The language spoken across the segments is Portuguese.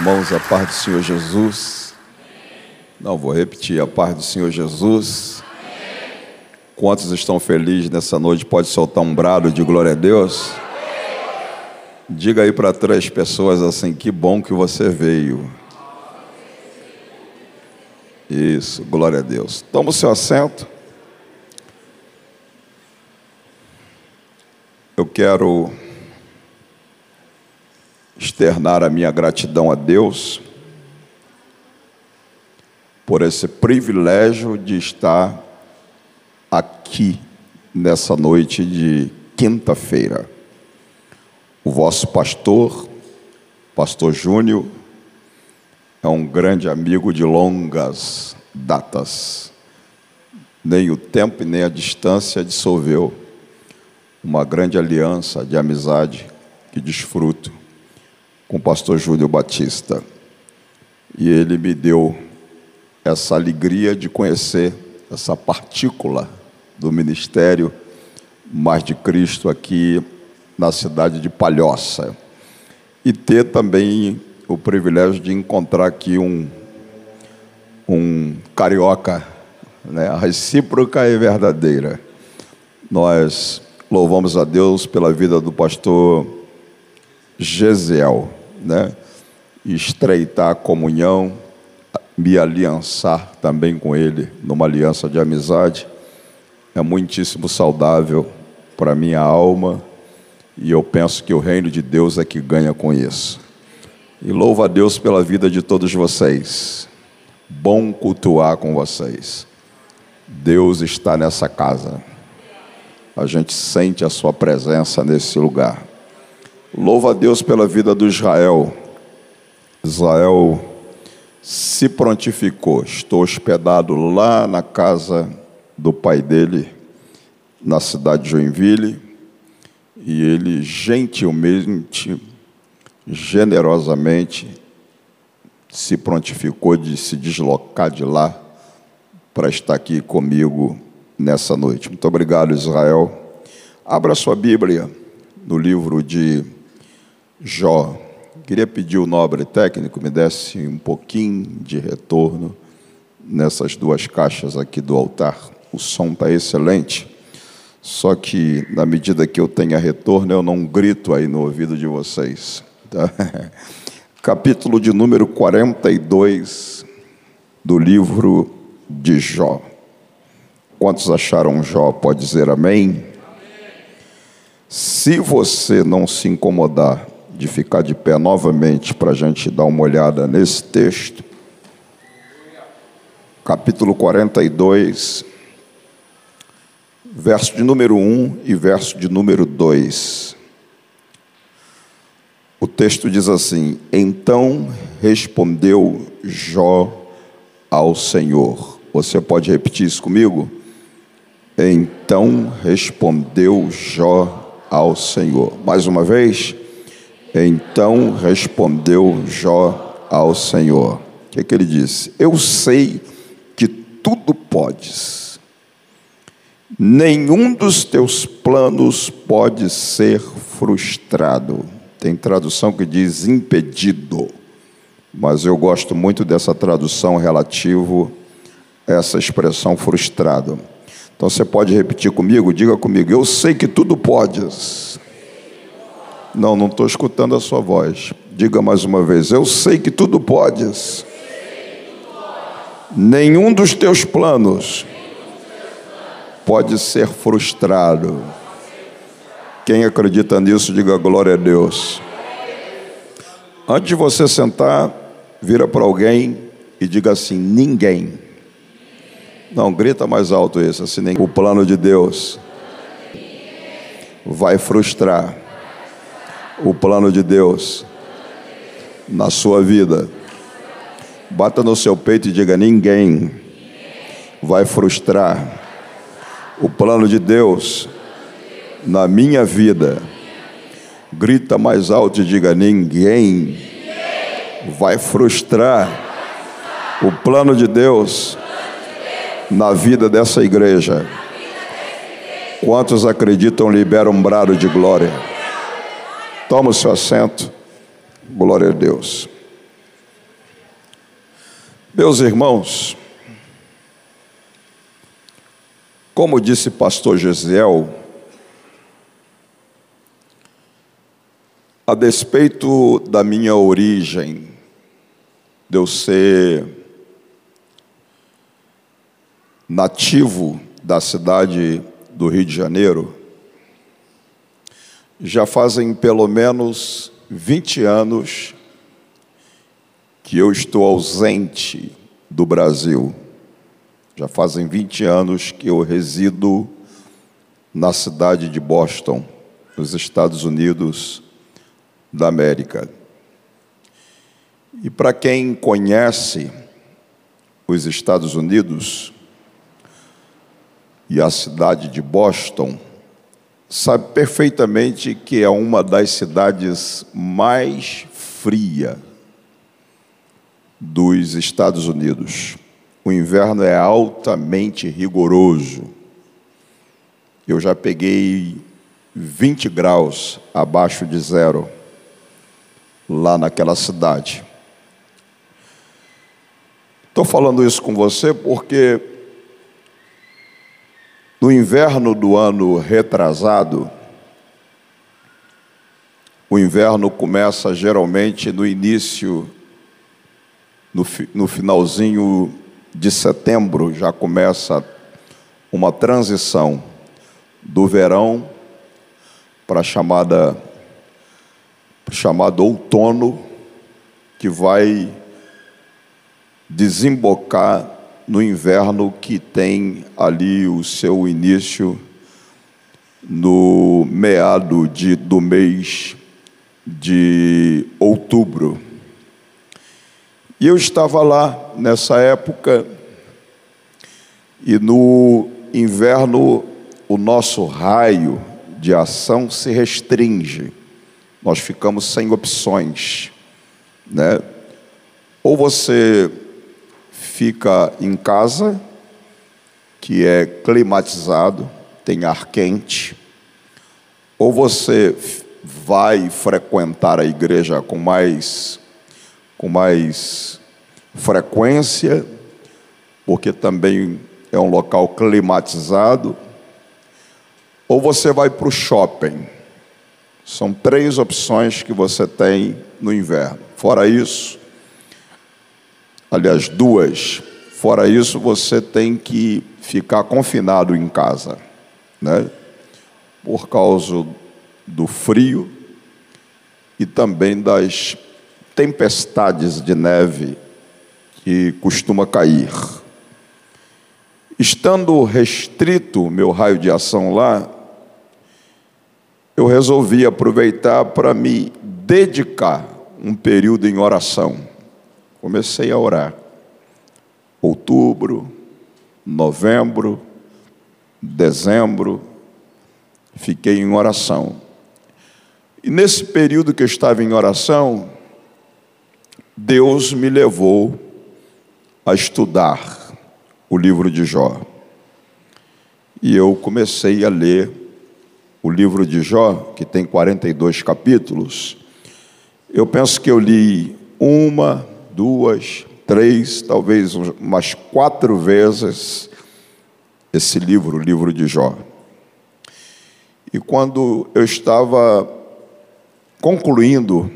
Irmãos, a paz do Senhor Jesus. Não, vou repetir, a paz do Senhor Jesus. Quantos estão felizes nessa noite? Pode soltar um brado de glória a Deus? Diga aí para três pessoas assim: que bom que você veio. Isso, glória a Deus. Toma o seu assento. Eu quero externar a minha gratidão a Deus por esse privilégio de estar aqui nessa noite de quinta-feira. O vosso pastor, pastor Júnior, é um grande amigo de longas datas. Nem o tempo e nem a distância dissolveu uma grande aliança de amizade que desfruto com o pastor Júlio Batista. E ele me deu essa alegria de conhecer essa partícula do ministério Mais de Cristo aqui na cidade de Palhoça. E ter também o privilégio de encontrar aqui um, um carioca, né? a recíproca e verdadeira. Nós louvamos a Deus pela vida do pastor Gesiel, né? estreitar a comunhão, me aliançar também com ele numa aliança de amizade é muitíssimo saudável para minha alma e eu penso que o reino de Deus é que ganha com isso. E louvo a Deus pela vida de todos vocês. Bom cultuar com vocês. Deus está nessa casa. A gente sente a sua presença nesse lugar. Louvo a Deus pela vida do Israel. Israel se prontificou. Estou hospedado lá na casa do pai dele, na cidade de Joinville, e ele gentilmente, generosamente, se prontificou de se deslocar de lá para estar aqui comigo nessa noite. Muito obrigado, Israel. Abra sua Bíblia no livro de Jó. Queria pedir o nobre técnico me desse um pouquinho de retorno nessas duas caixas aqui do altar. O som está excelente, só que na medida que eu tenha retorno, eu não grito aí no ouvido de vocês. Tá? Capítulo de número 42 do livro de Jó. Quantos acharam Jó? Pode dizer amém? amém. Se você não se incomodar de ficar de pé novamente para a gente dar uma olhada nesse texto. Capítulo 42, verso de número 1 e verso de número 2. O texto diz assim: Então respondeu Jó ao Senhor. Você pode repetir isso comigo? Então respondeu Jó ao Senhor. Mais uma vez. Então respondeu Jó ao Senhor. O que, é que ele disse? Eu sei que tudo podes, nenhum dos teus planos pode ser frustrado. Tem tradução que diz impedido, mas eu gosto muito dessa tradução relativo a essa expressão frustrado. Então você pode repetir comigo? Diga comigo, eu sei que tudo podes não, não estou escutando a sua voz. Diga mais uma vez: Eu sei que tudo podes. Nenhum dos teus planos pode ser frustrado. Quem acredita nisso, diga glória a Deus. Antes de você sentar, vira para alguém e diga assim: ninguém Não, grita mais alto isso, assim o plano de Deus vai frustrar o plano de Deus na sua vida. Bata no seu peito e diga: ninguém vai frustrar o plano de Deus na minha vida. Grita mais alto e diga: ninguém vai frustrar o plano de Deus na vida dessa igreja. Quantos acreditam, libera um brado de glória. Toma o seu assento. Glória a Deus. Meus irmãos, como disse pastor Gesiel, a despeito da minha origem, de eu ser nativo da cidade do Rio de Janeiro, já fazem pelo menos 20 anos que eu estou ausente do Brasil. Já fazem 20 anos que eu resido na cidade de Boston, nos Estados Unidos da América. E para quem conhece os Estados Unidos e a cidade de Boston, sabe perfeitamente que é uma das cidades mais frias dos Estados Unidos. O inverno é altamente rigoroso. Eu já peguei 20 graus abaixo de zero lá naquela cidade. Estou falando isso com você porque no inverno do ano retrasado, o inverno começa geralmente no início, no, no finalzinho de setembro, já começa uma transição do verão para a chamada chamado outono, que vai desembocar no inverno que tem ali o seu início no meado de, do mês de outubro. E eu estava lá nessa época, e no inverno o nosso raio de ação se restringe, nós ficamos sem opções, né? Ou você fica em casa, que é climatizado, tem ar quente, ou você vai frequentar a igreja com mais com mais frequência, porque também é um local climatizado, ou você vai para o shopping. São três opções que você tem no inverno. Fora isso, aliás, duas. Fora isso, você tem que ficar confinado em casa, né? Por causa do frio e também das tempestades de neve que costuma cair. Estando restrito meu raio de ação lá, eu resolvi aproveitar para me dedicar um período em oração. Comecei a orar. Outubro, novembro, dezembro, fiquei em oração. E nesse período que eu estava em oração, Deus me levou a estudar o livro de Jó. E eu comecei a ler o livro de Jó, que tem 42 capítulos. Eu penso que eu li uma, duas, três, talvez umas quatro vezes esse livro, o livro de Jó. E quando eu estava concluindo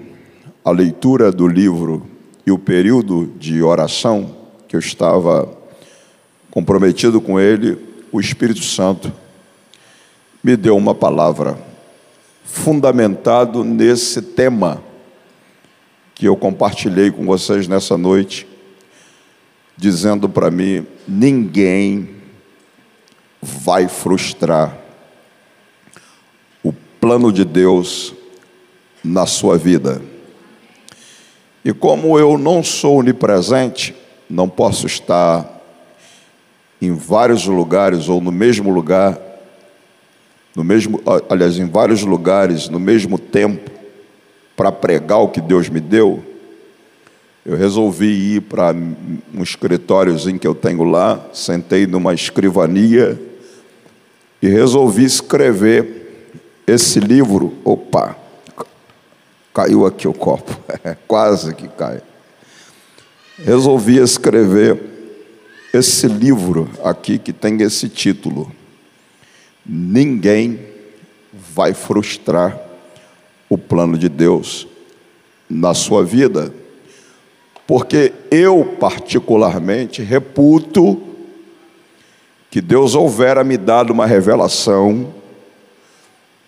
a leitura do livro e o período de oração que eu estava comprometido com ele, o Espírito Santo me deu uma palavra fundamentado nesse tema que eu compartilhei com vocês nessa noite, dizendo para mim: ninguém vai frustrar o plano de Deus na sua vida. E como eu não sou onipresente, não posso estar em vários lugares ou no mesmo lugar, no mesmo, aliás, em vários lugares no mesmo tempo para pregar o que Deus me deu, eu resolvi ir para um escritóriozinho que eu tenho lá, sentei numa escrivania e resolvi escrever esse livro. Opa, Caiu aqui o copo, quase que cai. Resolvi escrever esse livro aqui que tem esse título. Ninguém vai frustrar o plano de Deus na sua vida, porque eu, particularmente, reputo que Deus houvera me dado uma revelação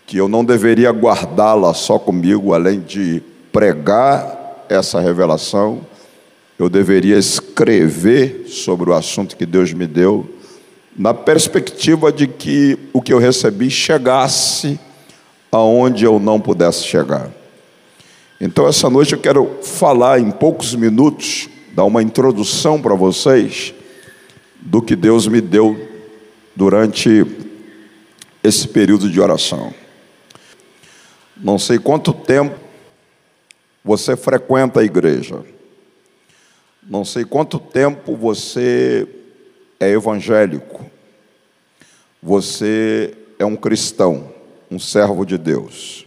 que eu não deveria guardá-la só comigo, além de pregar essa revelação, eu deveria escrever sobre o assunto que Deus me deu, na perspectiva de que o que eu recebi chegasse aonde eu não pudesse chegar. Então, essa noite eu quero falar em poucos minutos, dar uma introdução para vocês do que Deus me deu durante esse período de oração. Não sei quanto tempo você frequenta a igreja. Não sei quanto tempo você é evangélico. Você é um cristão, um servo de Deus.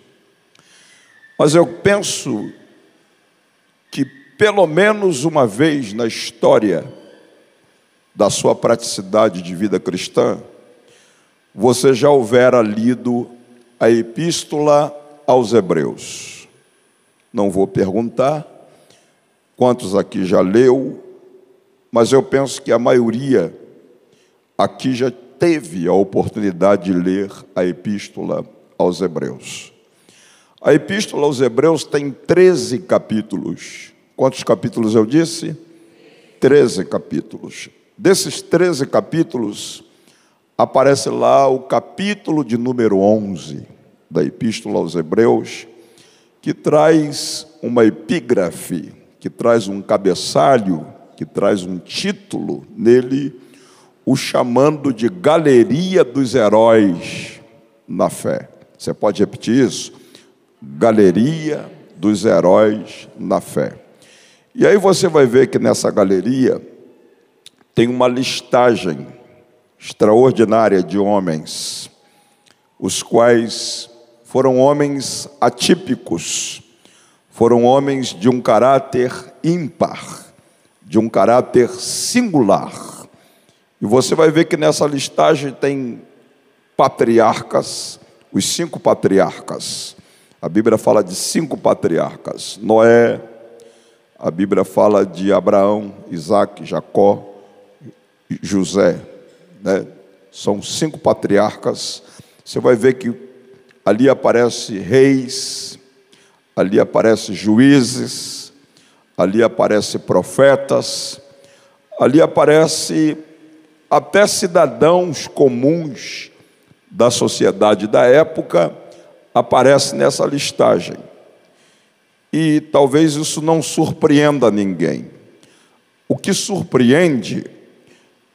Mas eu penso que pelo menos uma vez na história da sua praticidade de vida cristã, você já houvera lido a epístola aos Hebreus. Não vou perguntar quantos aqui já leu, mas eu penso que a maioria aqui já teve a oportunidade de ler a Epístola aos Hebreus. A Epístola aos Hebreus tem 13 capítulos. Quantos capítulos eu disse? 13 capítulos. Desses 13 capítulos, aparece lá o capítulo de número 11 da Epístola aos Hebreus, que traz uma epígrafe, que traz um cabeçalho, que traz um título nele, o chamando de Galeria dos Heróis na Fé. Você pode repetir isso? Galeria dos Heróis na Fé. E aí você vai ver que nessa galeria tem uma listagem extraordinária de homens, os quais foram homens atípicos, foram homens de um caráter ímpar, de um caráter singular. E você vai ver que nessa listagem tem patriarcas, os cinco patriarcas. A Bíblia fala de cinco patriarcas: Noé, a Bíblia fala de Abraão, Isaac, Jacó, José. Né? São cinco patriarcas. Você vai ver que ali aparece reis, ali aparece juízes, ali aparece profetas, ali aparece até cidadãos comuns da sociedade da época aparece nessa listagem. E talvez isso não surpreenda ninguém. O que surpreende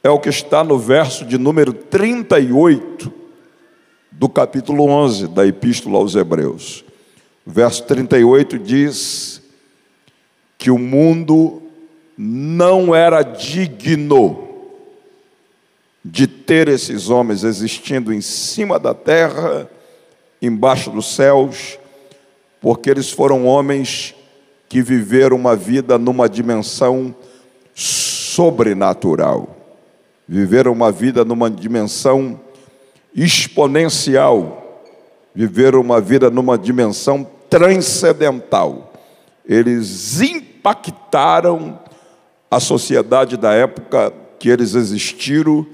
é o que está no verso de número 38 do capítulo 11 da Epístola aos Hebreus. Verso 38 diz que o mundo não era digno de ter esses homens existindo em cima da terra, embaixo dos céus, porque eles foram homens que viveram uma vida numa dimensão sobrenatural, viveram uma vida numa dimensão exponencial, viveram uma vida numa dimensão transcendental. Eles impactaram a sociedade da época que eles existiram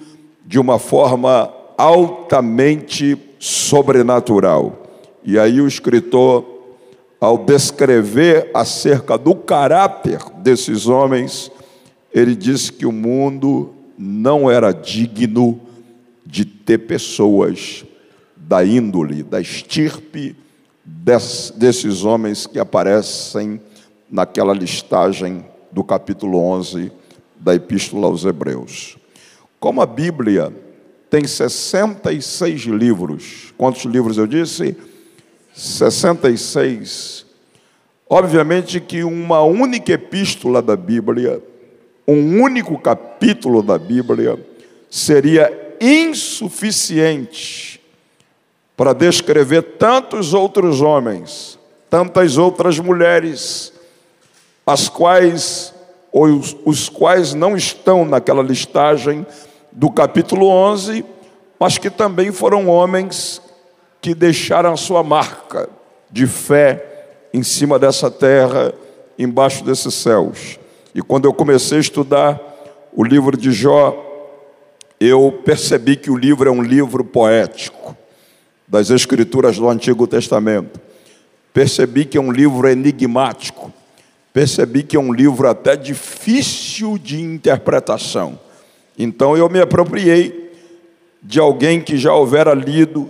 de uma forma altamente sobrenatural. E aí o escritor, ao descrever acerca do caráter desses homens, ele disse que o mundo não era digno de ter pessoas da índole, da estirpe desses homens que aparecem naquela listagem do capítulo 11 da Epístola aos Hebreus. Como a Bíblia tem 66 livros, quantos livros eu disse? 66. Obviamente que uma única epístola da Bíblia, um único capítulo da Bíblia, seria insuficiente para descrever tantos outros homens, tantas outras mulheres, as quais os, os quais não estão naquela listagem do capítulo 11, mas que também foram homens que deixaram a sua marca de fé em cima dessa terra, embaixo desses céus. E quando eu comecei a estudar o livro de Jó, eu percebi que o livro é um livro poético das escrituras do Antigo Testamento. Percebi que é um livro enigmático percebi que é um livro até difícil de interpretação. Então eu me apropriei de alguém que já houvera lido,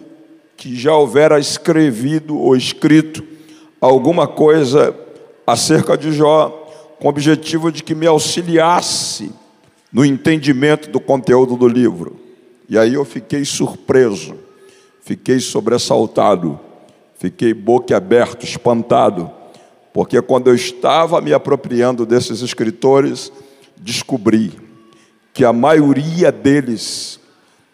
que já houvera escrevido ou escrito alguma coisa acerca de Jó, com o objetivo de que me auxiliasse no entendimento do conteúdo do livro. E aí eu fiquei surpreso, fiquei sobressaltado, fiquei boquiaberto, espantado porque quando eu estava me apropriando desses escritores, descobri que a maioria deles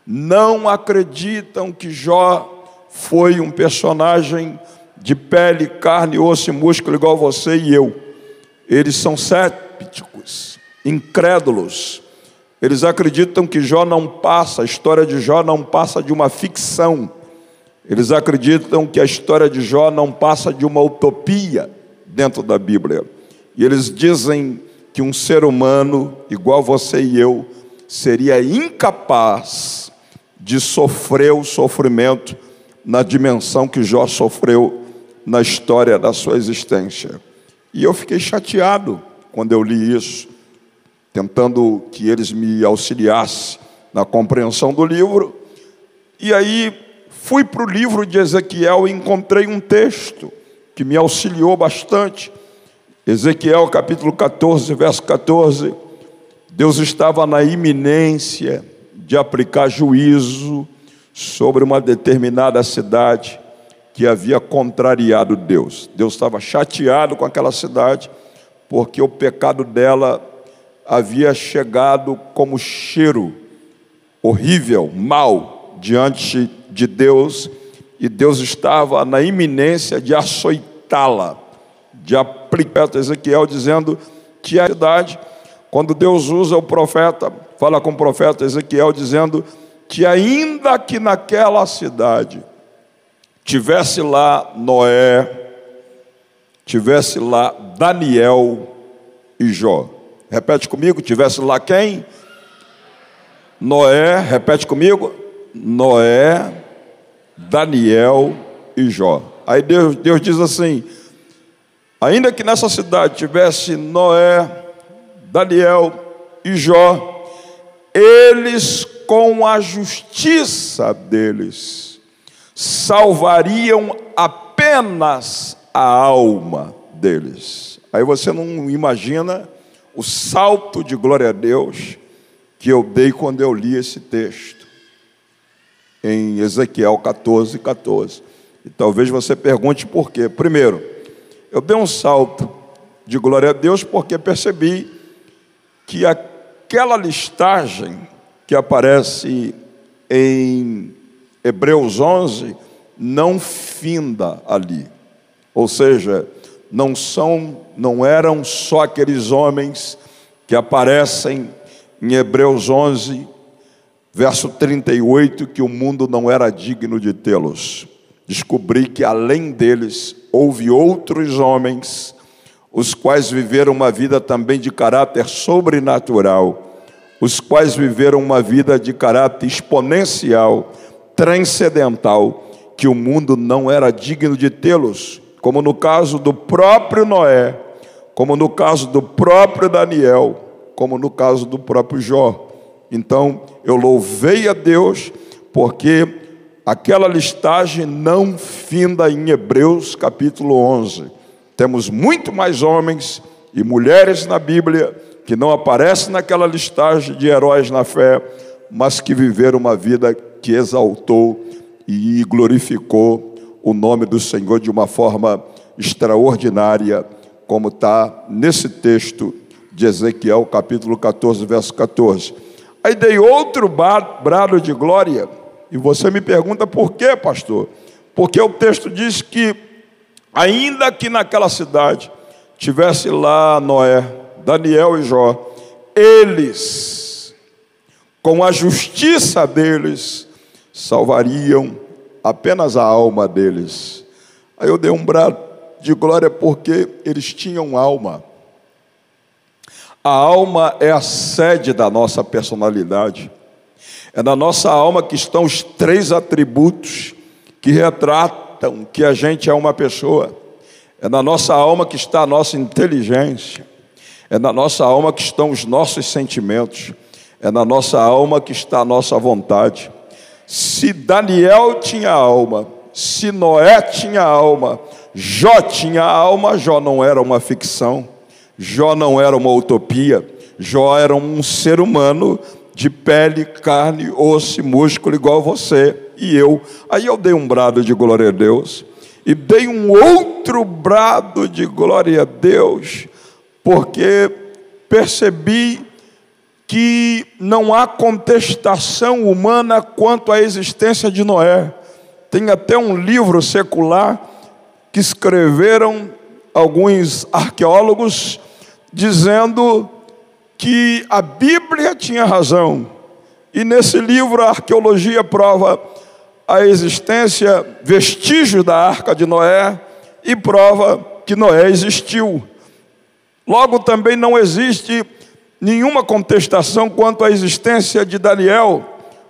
não acreditam que Jó foi um personagem de pele, carne, osso e músculo igual você e eu. Eles são cépticos, incrédulos. Eles acreditam que Jó não passa, a história de Jó não passa de uma ficção. Eles acreditam que a história de Jó não passa de uma utopia dentro da Bíblia. E eles dizem que um ser humano, igual você e eu, seria incapaz de sofrer o sofrimento na dimensão que Jó sofreu na história da sua existência. E eu fiquei chateado quando eu li isso, tentando que eles me auxiliassem na compreensão do livro. E aí fui para o livro de Ezequiel e encontrei um texto que me auxiliou bastante. Ezequiel capítulo 14, verso 14. Deus estava na iminência de aplicar juízo sobre uma determinada cidade que havia contrariado Deus. Deus estava chateado com aquela cidade, porque o pecado dela havia chegado como cheiro horrível, mal, diante de Deus e Deus estava na iminência de açoitá-la, de aplicar Ezequiel dizendo que a cidade, quando Deus usa o profeta, fala com o profeta Ezequiel dizendo que ainda que naquela cidade tivesse lá Noé, tivesse lá Daniel e Jó. Repete comigo, tivesse lá quem? Noé, repete comigo, Noé, Daniel e Jó. Aí Deus, Deus diz assim: ainda que nessa cidade tivesse Noé, Daniel e Jó, eles com a justiça deles salvariam apenas a alma deles. Aí você não imagina o salto de glória a Deus que eu dei quando eu li esse texto em Ezequiel 14, 14. E talvez você pergunte por quê. Primeiro, eu dei um salto de glória a Deus porque percebi que aquela listagem que aparece em Hebreus 11 não finda ali. Ou seja, não são, não eram só aqueles homens que aparecem em Hebreus 11 verso 38, que o mundo não era digno de tê-los. Descobri que além deles houve outros homens, os quais viveram uma vida também de caráter sobrenatural, os quais viveram uma vida de caráter exponencial, transcendental, que o mundo não era digno de tê-los, como no caso do próprio Noé, como no caso do próprio Daniel, como no caso do próprio Jó. Então, eu louvei a Deus porque aquela listagem não finda em Hebreus capítulo 11. Temos muito mais homens e mulheres na Bíblia que não aparecem naquela listagem de heróis na fé, mas que viveram uma vida que exaltou e glorificou o nome do Senhor de uma forma extraordinária, como está nesse texto de Ezequiel, capítulo 14, verso 14. Aí dei outro brado de glória, e você me pergunta por quê, pastor? Porque o texto diz que, ainda que naquela cidade tivesse lá Noé, Daniel e Jó, eles, com a justiça deles, salvariam apenas a alma deles. Aí eu dei um brado de glória porque eles tinham alma. A alma é a sede da nossa personalidade. É na nossa alma que estão os três atributos que retratam que a gente é uma pessoa. É na nossa alma que está a nossa inteligência. É na nossa alma que estão os nossos sentimentos. É na nossa alma que está a nossa vontade. Se Daniel tinha alma, se Noé tinha alma, Jó tinha alma, Jó não era uma ficção. Jó não era uma utopia, Jó era um ser humano de pele, carne, osso e músculo igual você e eu. Aí eu dei um brado de glória a Deus e dei um outro brado de glória a Deus, porque percebi que não há contestação humana quanto à existência de Noé. Tem até um livro secular que escreveram alguns arqueólogos dizendo que a Bíblia tinha razão. E nesse livro a arqueologia prova a existência, vestígio da arca de Noé e prova que Noé existiu. Logo também não existe nenhuma contestação quanto à existência de Daniel,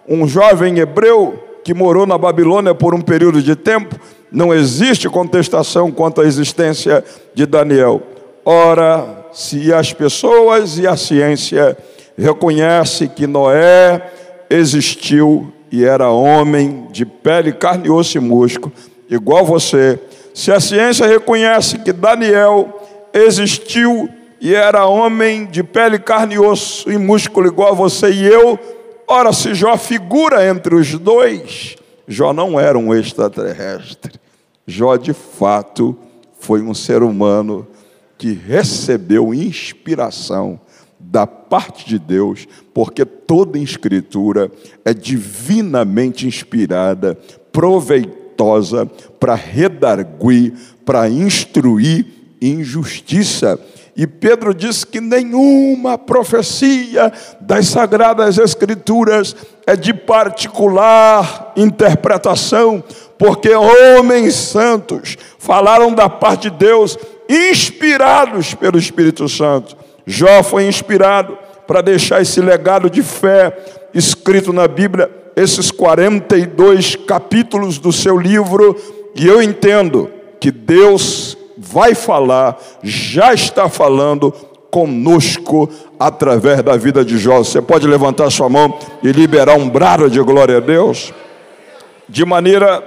um jovem hebreu que morou na Babilônia por um período de tempo. Não existe contestação quanto à existência de Daniel. Ora, se as pessoas e a ciência reconhecem que Noé existiu e era homem de pele, carne osso e músculo, igual você, se a ciência reconhece que Daniel existiu e era homem de pele, carne osso e músculo igual você e eu, ora, se Jó figura entre os dois, Jó não era um extraterrestre. Jó, de fato, foi um ser humano que recebeu inspiração da parte de Deus, porque toda escritura é divinamente inspirada, proveitosa para redarguir, para instruir em justiça. E Pedro diz que nenhuma profecia das sagradas escrituras é de particular interpretação, porque homens santos falaram da parte de Deus inspirados pelo Espírito Santo. Jó foi inspirado para deixar esse legado de fé escrito na Bíblia, esses 42 capítulos do seu livro, e eu entendo que Deus vai falar, já está falando conosco através da vida de Jó. Você pode levantar sua mão e liberar um brado de glória a Deus? De maneira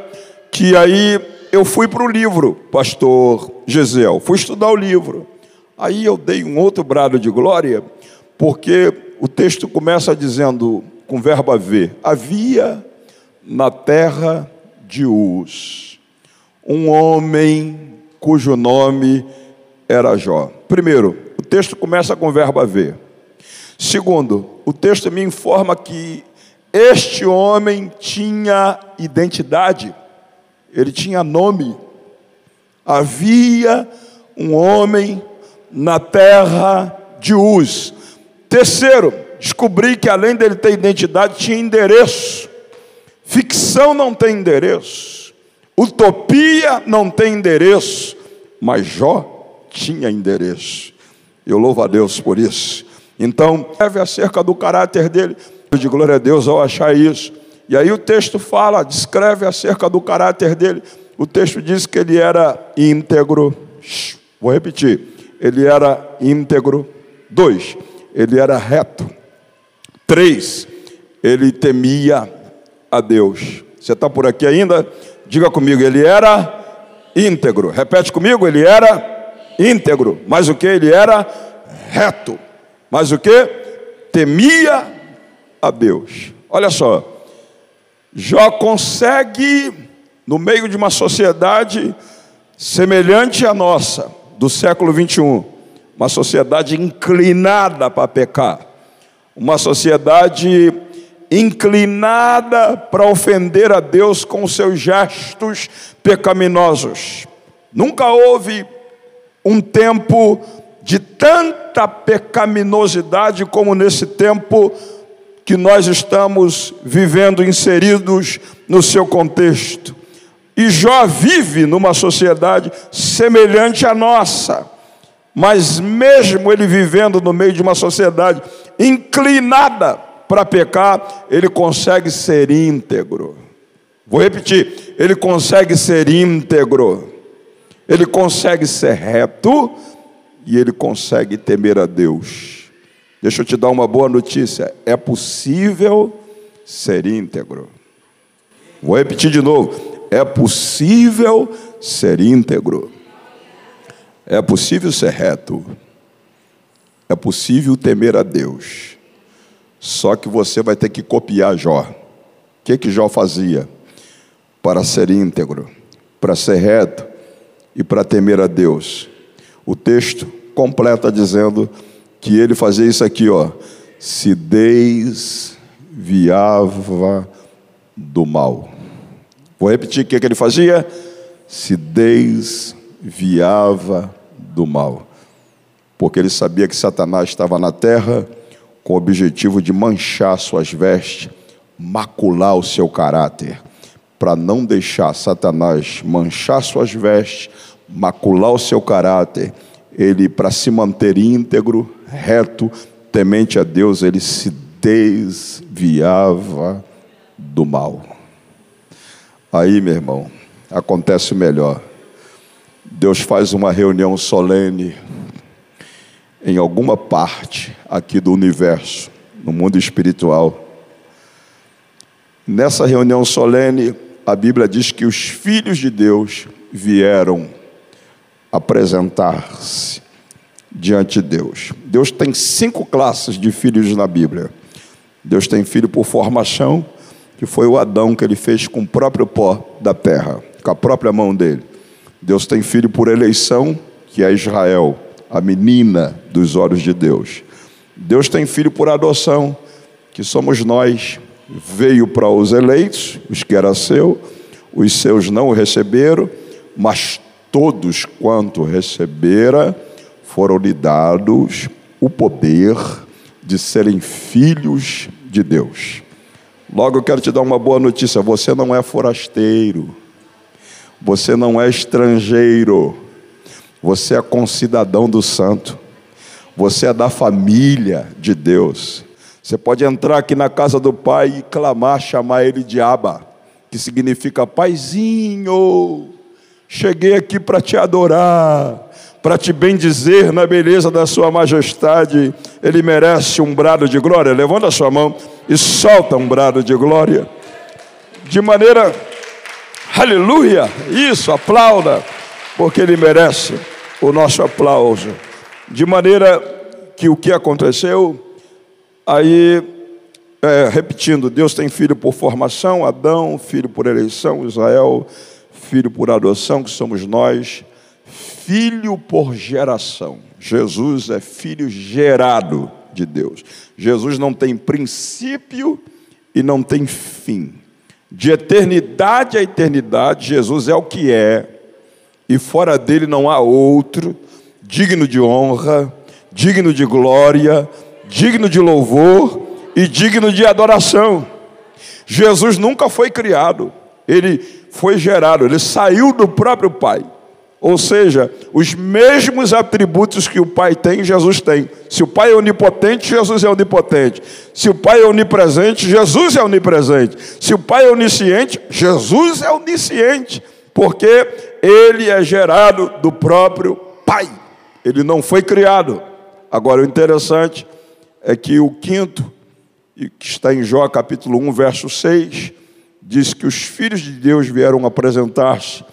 que aí eu fui para o livro, pastor Gisel, fui estudar o livro. Aí eu dei um outro brado de glória, porque o texto começa dizendo, com verbo haver: havia na terra de Uz um homem cujo nome era Jó. Primeiro, o texto começa com verbo haver. Segundo, o texto me informa que este homem tinha identidade ele tinha nome. Havia um homem na terra de Uz. Terceiro, descobri que além dele ter identidade, tinha endereço. Ficção não tem endereço. Utopia não tem endereço. Mas Jó tinha endereço. Eu louvo a Deus por isso. Então, deve acerca do caráter dele. Eu de glória a Deus ao achar isso. E aí o texto fala, descreve acerca do caráter dele. O texto diz que ele era íntegro. Vou repetir. Ele era íntegro. Dois, ele era reto. Três, ele temia a Deus. Você está por aqui ainda? Diga comigo, ele era íntegro. Repete comigo, ele era íntegro. Mas o que? Ele era reto. Mas o que? Temia a Deus. Olha só, Jó consegue, no meio de uma sociedade semelhante à nossa, do século 21, uma sociedade inclinada para pecar, uma sociedade inclinada para ofender a Deus com seus gestos pecaminosos. Nunca houve um tempo de tanta pecaminosidade como nesse tempo que nós estamos vivendo inseridos no seu contexto. E Jó vive numa sociedade semelhante à nossa, mas mesmo ele vivendo no meio de uma sociedade inclinada para pecar, ele consegue ser íntegro. Vou repetir: ele consegue ser íntegro, ele consegue ser reto e ele consegue temer a Deus. Deixa eu te dar uma boa notícia: é possível ser íntegro. Vou repetir de novo: é possível ser íntegro. É possível ser reto. É possível temer a Deus. Só que você vai ter que copiar Jó. O que, que Jó fazia? Para ser íntegro, para ser reto e para temer a Deus. O texto completa dizendo que ele fazia isso aqui, ó. Se desviava do mal. Vou repetir o que, ele fazia? Se desviava do mal. Porque ele sabia que Satanás estava na terra com o objetivo de manchar suas vestes, macular o seu caráter, para não deixar Satanás manchar suas vestes, macular o seu caráter, ele, para se manter íntegro, reto, temente a Deus, ele se desviava do mal. Aí, meu irmão, acontece melhor. Deus faz uma reunião solene em alguma parte aqui do universo, no mundo espiritual. Nessa reunião solene, a Bíblia diz que os filhos de Deus vieram apresentar-se diante de Deus. Deus tem cinco classes de filhos na Bíblia. Deus tem filho por formação, que foi o Adão que ele fez com o próprio pó da terra, com a própria mão dele. Deus tem filho por eleição, que é Israel a menina dos olhos de Deus. Deus tem filho por adoção, que somos nós. Veio para os eleitos, os que era seu, os seus não o receberam, mas todos quanto recebera foram lhe dados o poder de serem filhos de Deus. Logo eu quero te dar uma boa notícia: você não é forasteiro, você não é estrangeiro, você é concidadão do santo. Você é da família de Deus. Você pode entrar aqui na casa do Pai e clamar, chamar Ele de Aba, que significa Paizinho. Cheguei aqui para te adorar, para te bendizer na beleza da Sua majestade. Ele merece um brado de glória. Levanta a sua mão e solta um brado de glória. De maneira, aleluia, isso, aplauda porque ele merece o nosso aplauso. De maneira que o que aconteceu, aí, é, repetindo, Deus tem filho por formação, Adão, filho por eleição, Israel, filho por adoção, que somos nós, filho por geração. Jesus é filho gerado de Deus. Jesus não tem princípio e não tem fim. De eternidade a eternidade, Jesus é o que é e fora dele não há outro digno de honra, digno de glória, digno de louvor e digno de adoração. Jesus nunca foi criado, ele foi gerado, ele saiu do próprio Pai. Ou seja, os mesmos atributos que o Pai tem, Jesus tem. Se o Pai é onipotente, Jesus é onipotente. Se o Pai é onipresente, Jesus é onipresente. Se o Pai é onisciente, Jesus é onisciente porque ele é gerado do próprio Pai. Ele não foi criado. Agora, o interessante é que o quinto, que está em Jó capítulo 1, verso 6, diz que os filhos de Deus vieram apresentar-se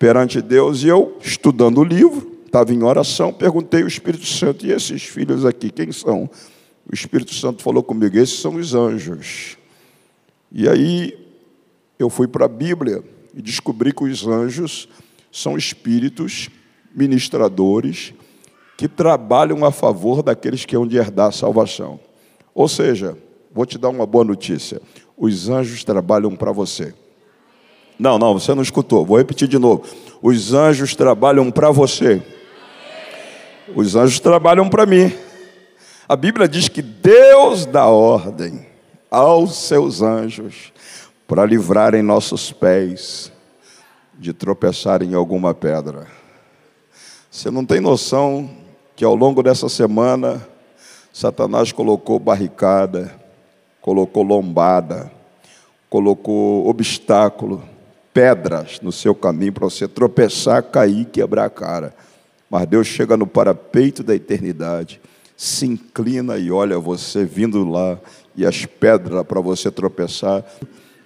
perante Deus, e eu, estudando o livro, estava em oração, perguntei ao Espírito Santo, e esses filhos aqui, quem são? O Espírito Santo falou comigo, esses são os anjos. E aí eu fui para a Bíblia e descobri que os anjos são espíritos ministradores que trabalham a favor daqueles que hão de herdar a salvação. Ou seja, vou te dar uma boa notícia: os anjos trabalham para você. Não, não, você não escutou, vou repetir de novo. Os anjos trabalham para você. Os anjos trabalham para mim. A Bíblia diz que Deus dá ordem aos seus anjos para livrarem nossos pés de tropeçar em alguma pedra. Você não tem noção que ao longo dessa semana, Satanás colocou barricada, colocou lombada, colocou obstáculo, pedras no seu caminho para você tropeçar, cair, quebrar a cara. Mas Deus chega no parapeito da eternidade, se inclina e olha você vindo lá e as pedras para você tropeçar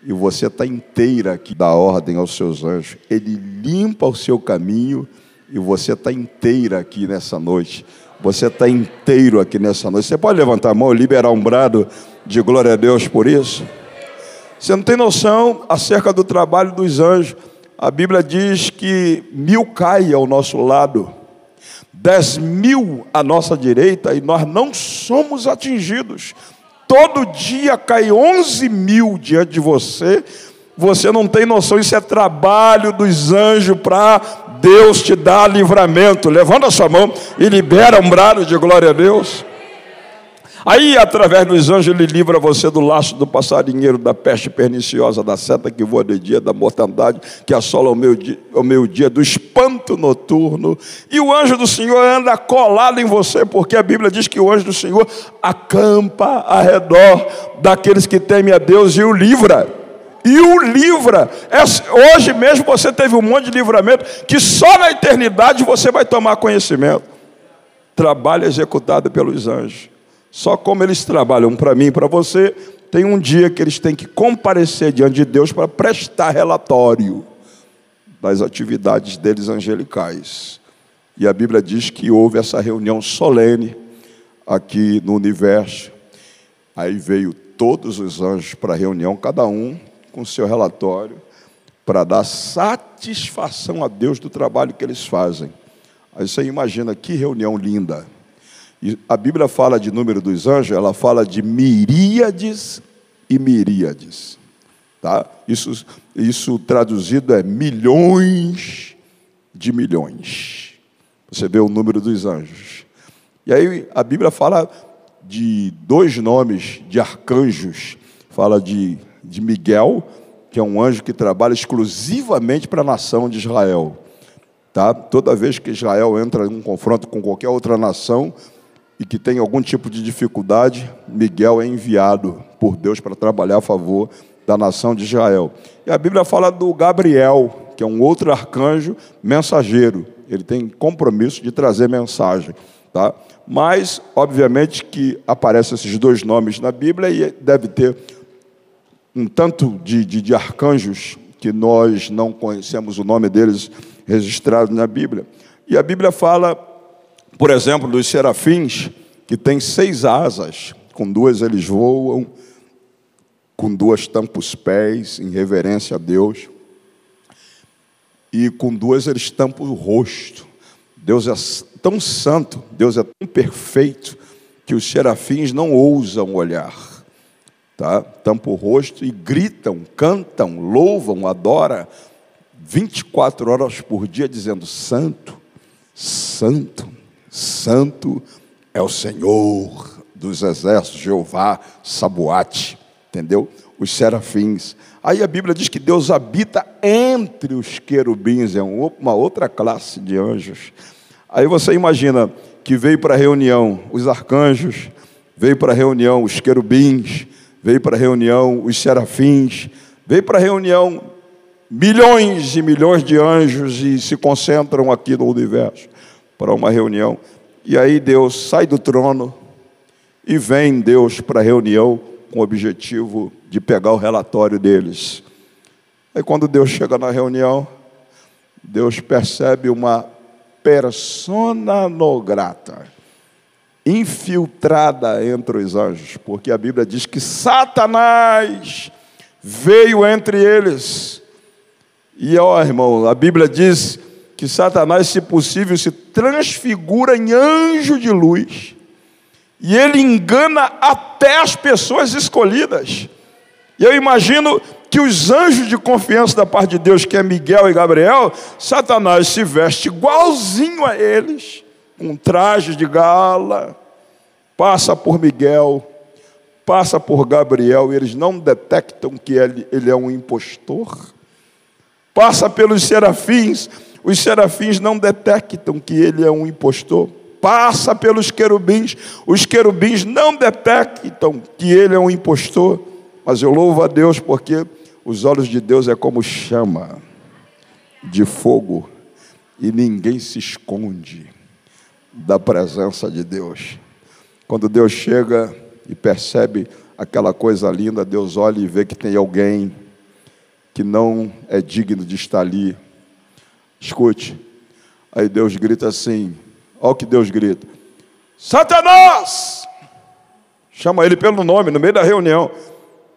e você está inteira aqui, dá ordem aos seus anjos. Ele limpa o seu caminho e você está inteira aqui nessa noite. Você está inteiro aqui nessa noite. Você pode levantar a mão e liberar um brado de glória a Deus por isso? Você não tem noção acerca do trabalho dos anjos. A Bíblia diz que mil cai ao nosso lado, dez mil à nossa direita, e nós não somos atingidos. Todo dia cai onze mil diante de você. Você não tem noção, isso é trabalho dos anjos para Deus te dá livramento. Levanta a sua mão e libera um brado de glória a Deus. Aí, através dos anjos, ele livra você do laço do passarinheiro, da peste perniciosa, da seta que voa de dia, da mortandade que assola o meu, dia, o meu dia, do espanto noturno. E o anjo do Senhor anda colado em você, porque a Bíblia diz que o anjo do Senhor acampa ao redor daqueles que temem a Deus e o livra e o livra. Hoje mesmo você teve um monte de livramento que só na eternidade você vai tomar conhecimento. Trabalho executado pelos anjos. Só como eles trabalham para mim e para você, tem um dia que eles têm que comparecer diante de Deus para prestar relatório das atividades deles angelicais. E a Bíblia diz que houve essa reunião solene aqui no universo. Aí veio todos os anjos para a reunião, cada um com seu relatório para dar satisfação a Deus do trabalho que eles fazem. Aí você imagina que reunião linda. E a Bíblia fala de número dos anjos, ela fala de miríades e miríades. Tá? Isso, isso traduzido é milhões de milhões. Você vê o número dos anjos. E aí a Bíblia fala de dois nomes de arcanjos. Fala de de Miguel, que é um anjo que trabalha exclusivamente para a nação de Israel. Tá? Toda vez que Israel entra em um confronto com qualquer outra nação e que tem algum tipo de dificuldade, Miguel é enviado por Deus para trabalhar a favor da nação de Israel. E a Bíblia fala do Gabriel, que é um outro arcanjo mensageiro. Ele tem compromisso de trazer mensagem. Tá? Mas, obviamente, que aparecem esses dois nomes na Bíblia e deve ter um tanto de, de, de arcanjos que nós não conhecemos o nome deles registrado na Bíblia. E a Bíblia fala, por exemplo, dos serafins, que têm seis asas, com duas eles voam, com duas tampam os pés, em reverência a Deus, e com duas eles tampam o rosto. Deus é tão santo, Deus é tão perfeito, que os serafins não ousam olhar tá? tampa o rosto e gritam, cantam, louvam, adoram 24 horas por dia, dizendo: Santo, Santo, Santo é o Senhor dos exércitos, Jeová, Saboate, entendeu? Os serafins. Aí a Bíblia diz que Deus habita entre os querubins, é uma outra classe de anjos. Aí você imagina que veio para a reunião os arcanjos, veio para a reunião os querubins, veio para a reunião os serafins, veio para a reunião milhões e milhões de anjos e se concentram aqui no universo para uma reunião. E aí Deus sai do trono E vem Deus para a reunião com o objetivo de pegar o relatório deles. Aí quando Deus chega na reunião, Deus percebe uma persona non grata, infiltrada entre os anjos, porque a Bíblia diz que Satanás veio entre eles. E ó, irmão, a Bíblia diz que Satanás, se possível, se transfigura em anjo de luz. E ele engana até as pessoas escolhidas. E eu imagino que os anjos de confiança da parte de Deus, que é Miguel e Gabriel, Satanás se veste igualzinho a eles, com trajes de gala, passa por Miguel, passa por Gabriel, e eles não detectam que ele, ele é um impostor. Passa pelos serafins, os serafins não detectam que ele é um impostor. Passa pelos querubins, os querubins não detectam que ele é um impostor. Mas eu louvo a Deus porque os olhos de Deus é como chama de fogo e ninguém se esconde da presença de Deus. Quando Deus chega e percebe aquela coisa linda, Deus olha e vê que tem alguém que não é digno de estar ali. Escute. Aí Deus grita assim: olha o que Deus grita: Satanás! Chama ele pelo nome no meio da reunião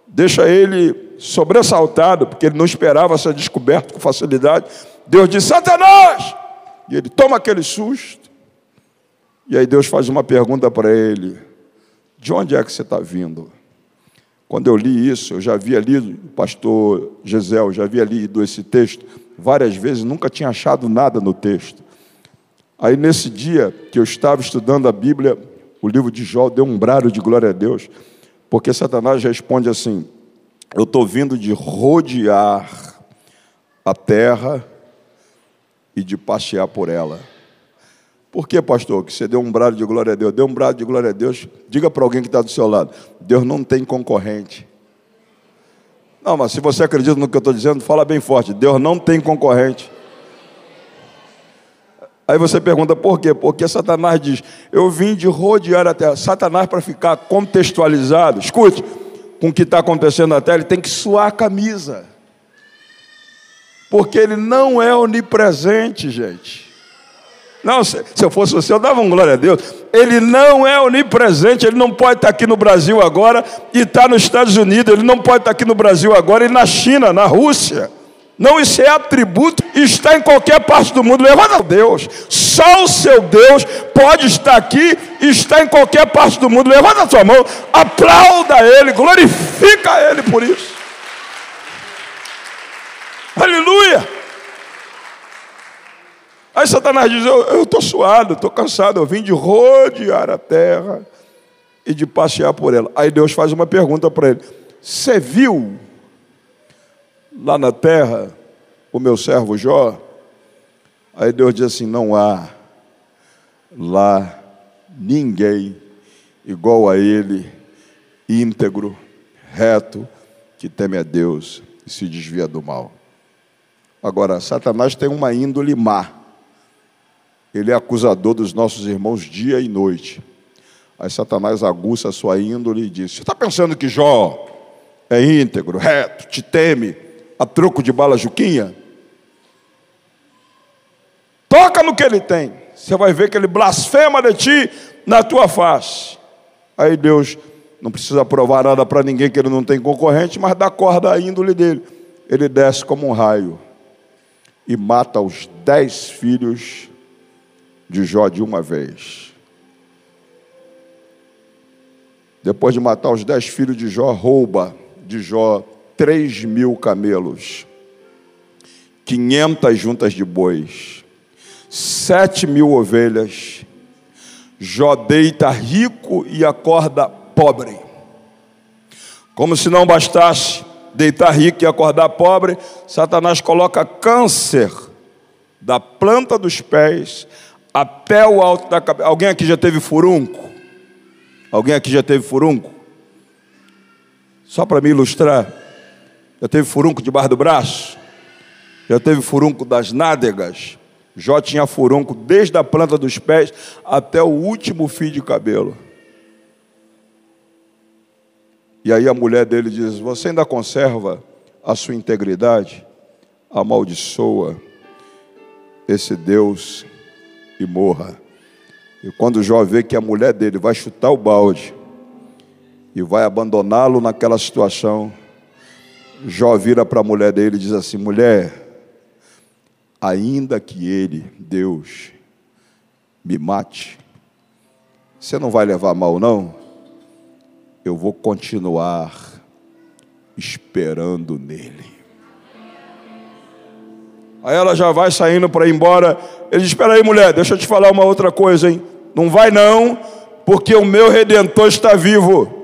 deixa ele sobressaltado, porque ele não esperava ser descoberto com facilidade. Deus diz: Satanás! E ele toma aquele susto. E aí Deus faz uma pergunta para ele: De onde é que você está vindo? Quando eu li isso, eu já havia lido, pastor Gisel, já havia lido esse texto várias vezes, nunca tinha achado nada no texto. Aí nesse dia que eu estava estudando a Bíblia, o livro de Jó deu um brado de glória a Deus. Porque Satanás responde assim: Eu estou vindo de rodear a terra e de passear por ela. Por que, pastor? Que você deu um brado de glória a Deus. Deu um brado de glória a Deus. Diga para alguém que está do seu lado: Deus não tem concorrente. Não, mas se você acredita no que eu estou dizendo, fala bem forte: Deus não tem concorrente. Aí você pergunta por quê? Porque Satanás diz: Eu vim de rodear a terra. Satanás, para ficar contextualizado, escute, com o que está acontecendo na terra, ele tem que suar a camisa. Porque ele não é onipresente, gente. Não, se, se eu fosse você, eu dava um glória a Deus. Ele não é onipresente, ele não pode estar aqui no Brasil agora e estar tá nos Estados Unidos, ele não pode estar aqui no Brasil agora e na China, na Rússia. Não, isso é atributo está em qualquer parte do mundo. Levanta Deus. Só o seu Deus pode estar aqui está em qualquer parte do mundo. Levanta a sua mão, aplauda Ele, glorifica Ele por isso. Aleluia. Aí Satanás diz: Eu estou suado, estou cansado, eu vim de rodear a terra e de passear por ela. Aí Deus faz uma pergunta para ele: Você viu lá na terra o meu servo Jó? Aí Deus diz assim: não há lá ninguém igual a ele, íntegro, reto, que teme a Deus e se desvia do mal. Agora, Satanás tem uma índole má. Ele é acusador dos nossos irmãos dia e noite. Aí Satanás aguça a sua índole e diz: Você está pensando que Jó é íntegro, reto, te teme? a troco de bala Juquinha? Toca no que ele tem. Você vai ver que ele blasfema de ti na tua face. Aí Deus não precisa provar nada para ninguém que ele não tem concorrente, mas dá corda à índole dele. Ele desce como um raio e mata os dez filhos de Jó de uma vez. Depois de matar os dez filhos de Jó, rouba de Jó três mil camelos, quinhentas juntas de bois, sete mil ovelhas. Jó deita rico e acorda pobre. Como se não bastasse deitar rico e acordar pobre, Satanás coloca câncer da planta dos pés até o alto da cabeça. Alguém aqui já teve furunco? Alguém aqui já teve furunco? Só para me ilustrar. Já teve furunco debaixo do braço? Já teve furunco das nádegas? Jó tinha furunco desde a planta dos pés até o último fio de cabelo. E aí a mulher dele diz: Você ainda conserva a sua integridade? Amaldiçoa esse Deus e morra. E quando Jó vê que a mulher dele vai chutar o balde e vai abandoná-lo naquela situação, Jó vira para a mulher dele e diz assim: Mulher, ainda que ele, Deus, me mate, você não vai levar mal, não? Eu vou continuar esperando nele. Aí ela já vai saindo para ir embora. Ele diz: Espera aí, mulher, deixa eu te falar uma outra coisa, hein? Não vai não, porque o meu redentor está vivo.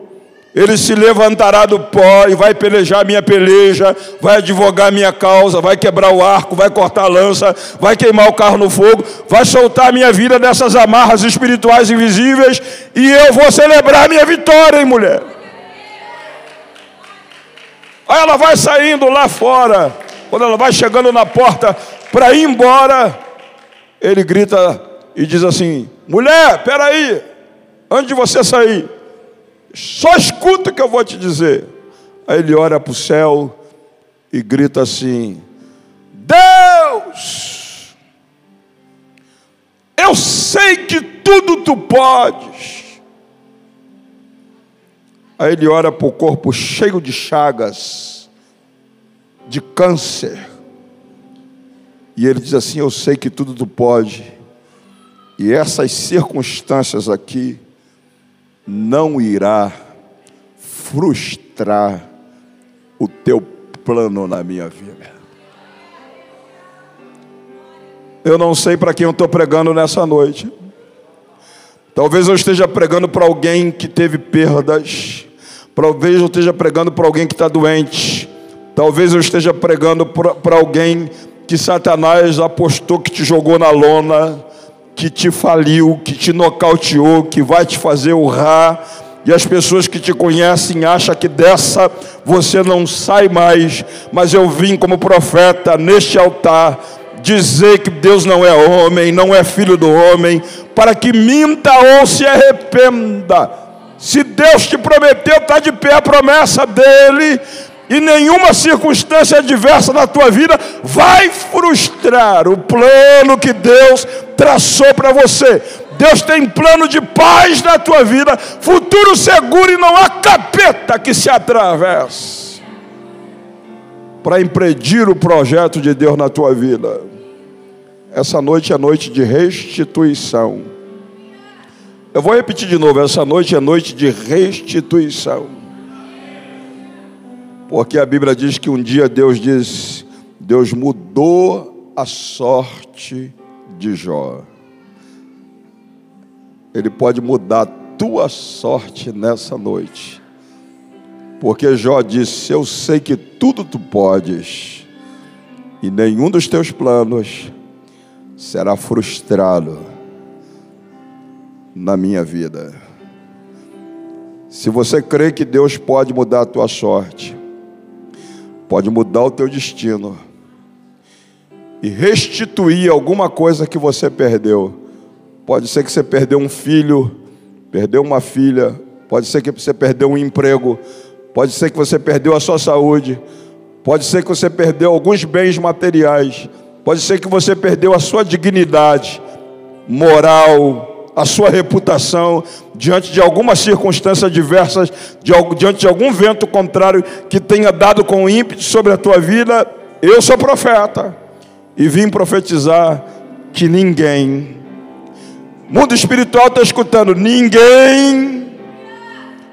Ele se levantará do pó e vai pelejar minha peleja, vai advogar minha causa, vai quebrar o arco, vai cortar a lança, vai queimar o carro no fogo, vai soltar minha vida dessas amarras espirituais invisíveis e eu vou celebrar minha vitória, hein, mulher? Aí ela vai saindo lá fora, quando ela vai chegando na porta para ir embora, ele grita e diz assim: Mulher, peraí, antes de você sair, só escuta o que eu vou te dizer. Aí ele olha para o céu e grita assim: Deus, eu sei que tudo tu podes. Aí ele olha para o corpo cheio de chagas, de câncer. E ele diz assim: Eu sei que tudo tu pode. E essas circunstâncias aqui não irá frustrar o teu plano na minha vida. Eu não sei para quem eu estou pregando nessa noite. Talvez eu esteja pregando para alguém que teve perdas. Talvez eu esteja pregando para alguém que está doente. Talvez eu esteja pregando para alguém que Satanás apostou que te jogou na lona que te faliu, que te nocauteou, que vai te fazer urrar, e as pessoas que te conhecem acham que dessa você não sai mais, mas eu vim como profeta neste altar dizer que Deus não é homem, não é filho do homem, para que minta ou se arrependa. Se Deus te prometeu, está de pé a promessa dele, e nenhuma circunstância adversa na tua vida vai frustrar o plano que Deus traçou para você. Deus tem plano de paz na tua vida, futuro seguro e não há capeta que se atravesse para impedir o projeto de Deus na tua vida. Essa noite é noite de restituição. Eu vou repetir de novo: essa noite é noite de restituição. Porque a Bíblia diz que um dia Deus diz, Deus mudou a sorte de Jó. Ele pode mudar a tua sorte nessa noite. Porque Jó disse: Eu sei que tudo tu podes, e nenhum dos teus planos será frustrado na minha vida. Se você crê que Deus pode mudar a tua sorte, pode mudar o teu destino, e restituir alguma coisa que você perdeu. Pode ser que você perdeu um filho, perdeu uma filha, pode ser que você perdeu um emprego, pode ser que você perdeu a sua saúde, pode ser que você perdeu alguns bens materiais, pode ser que você perdeu a sua dignidade moral, a sua reputação diante de alguma circunstância adversa, diante de algum vento contrário que tenha dado com ímpeto sobre a tua vida. Eu sou profeta e vim profetizar que ninguém, mundo espiritual está escutando, ninguém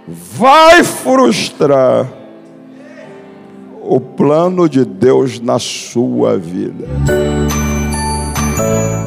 vai frustrar o plano de Deus na sua vida.